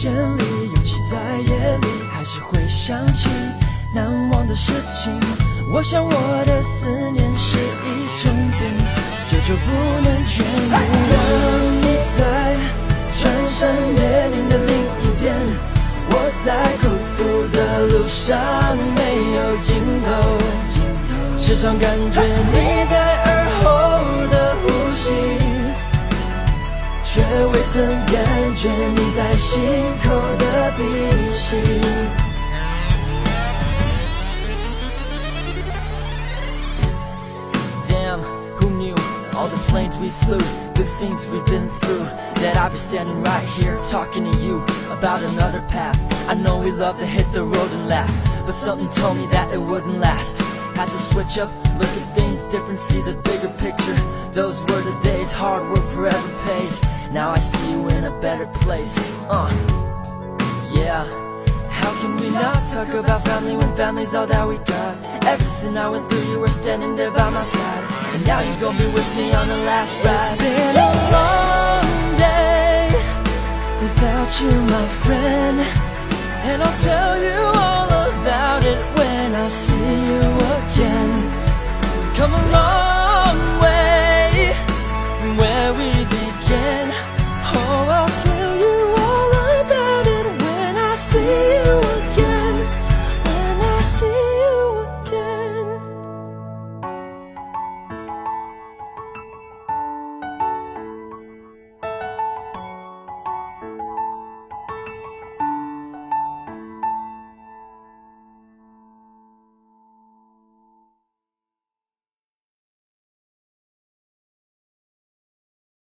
间里，尤其在夜里，还是会想起难忘的事情。我想我的思念是一种病，久久不能痊愈。当你在穿山越岭的另一边，我在孤独的路上没有尽头。时常感觉你却未曾感觉你在心口的鼻息。Damn, who knew all the planes we flew, the things we've been through, that I'd be standing right here talking to you about another path. I know we love to hit the road and laugh, but something told me that it wouldn't last. Had to switch up, look at things different, see the bigger picture. Those were the days, hard work forever pays. Now I see you in a better place. Uh, yeah. How can we not talk about family when family's all that we got? Everything I went through, you were standing there by my side. And now you're gonna be with me on the last ride. It's been a long day without you, my friend. And I'll tell you all about it when I see you again. Come along. see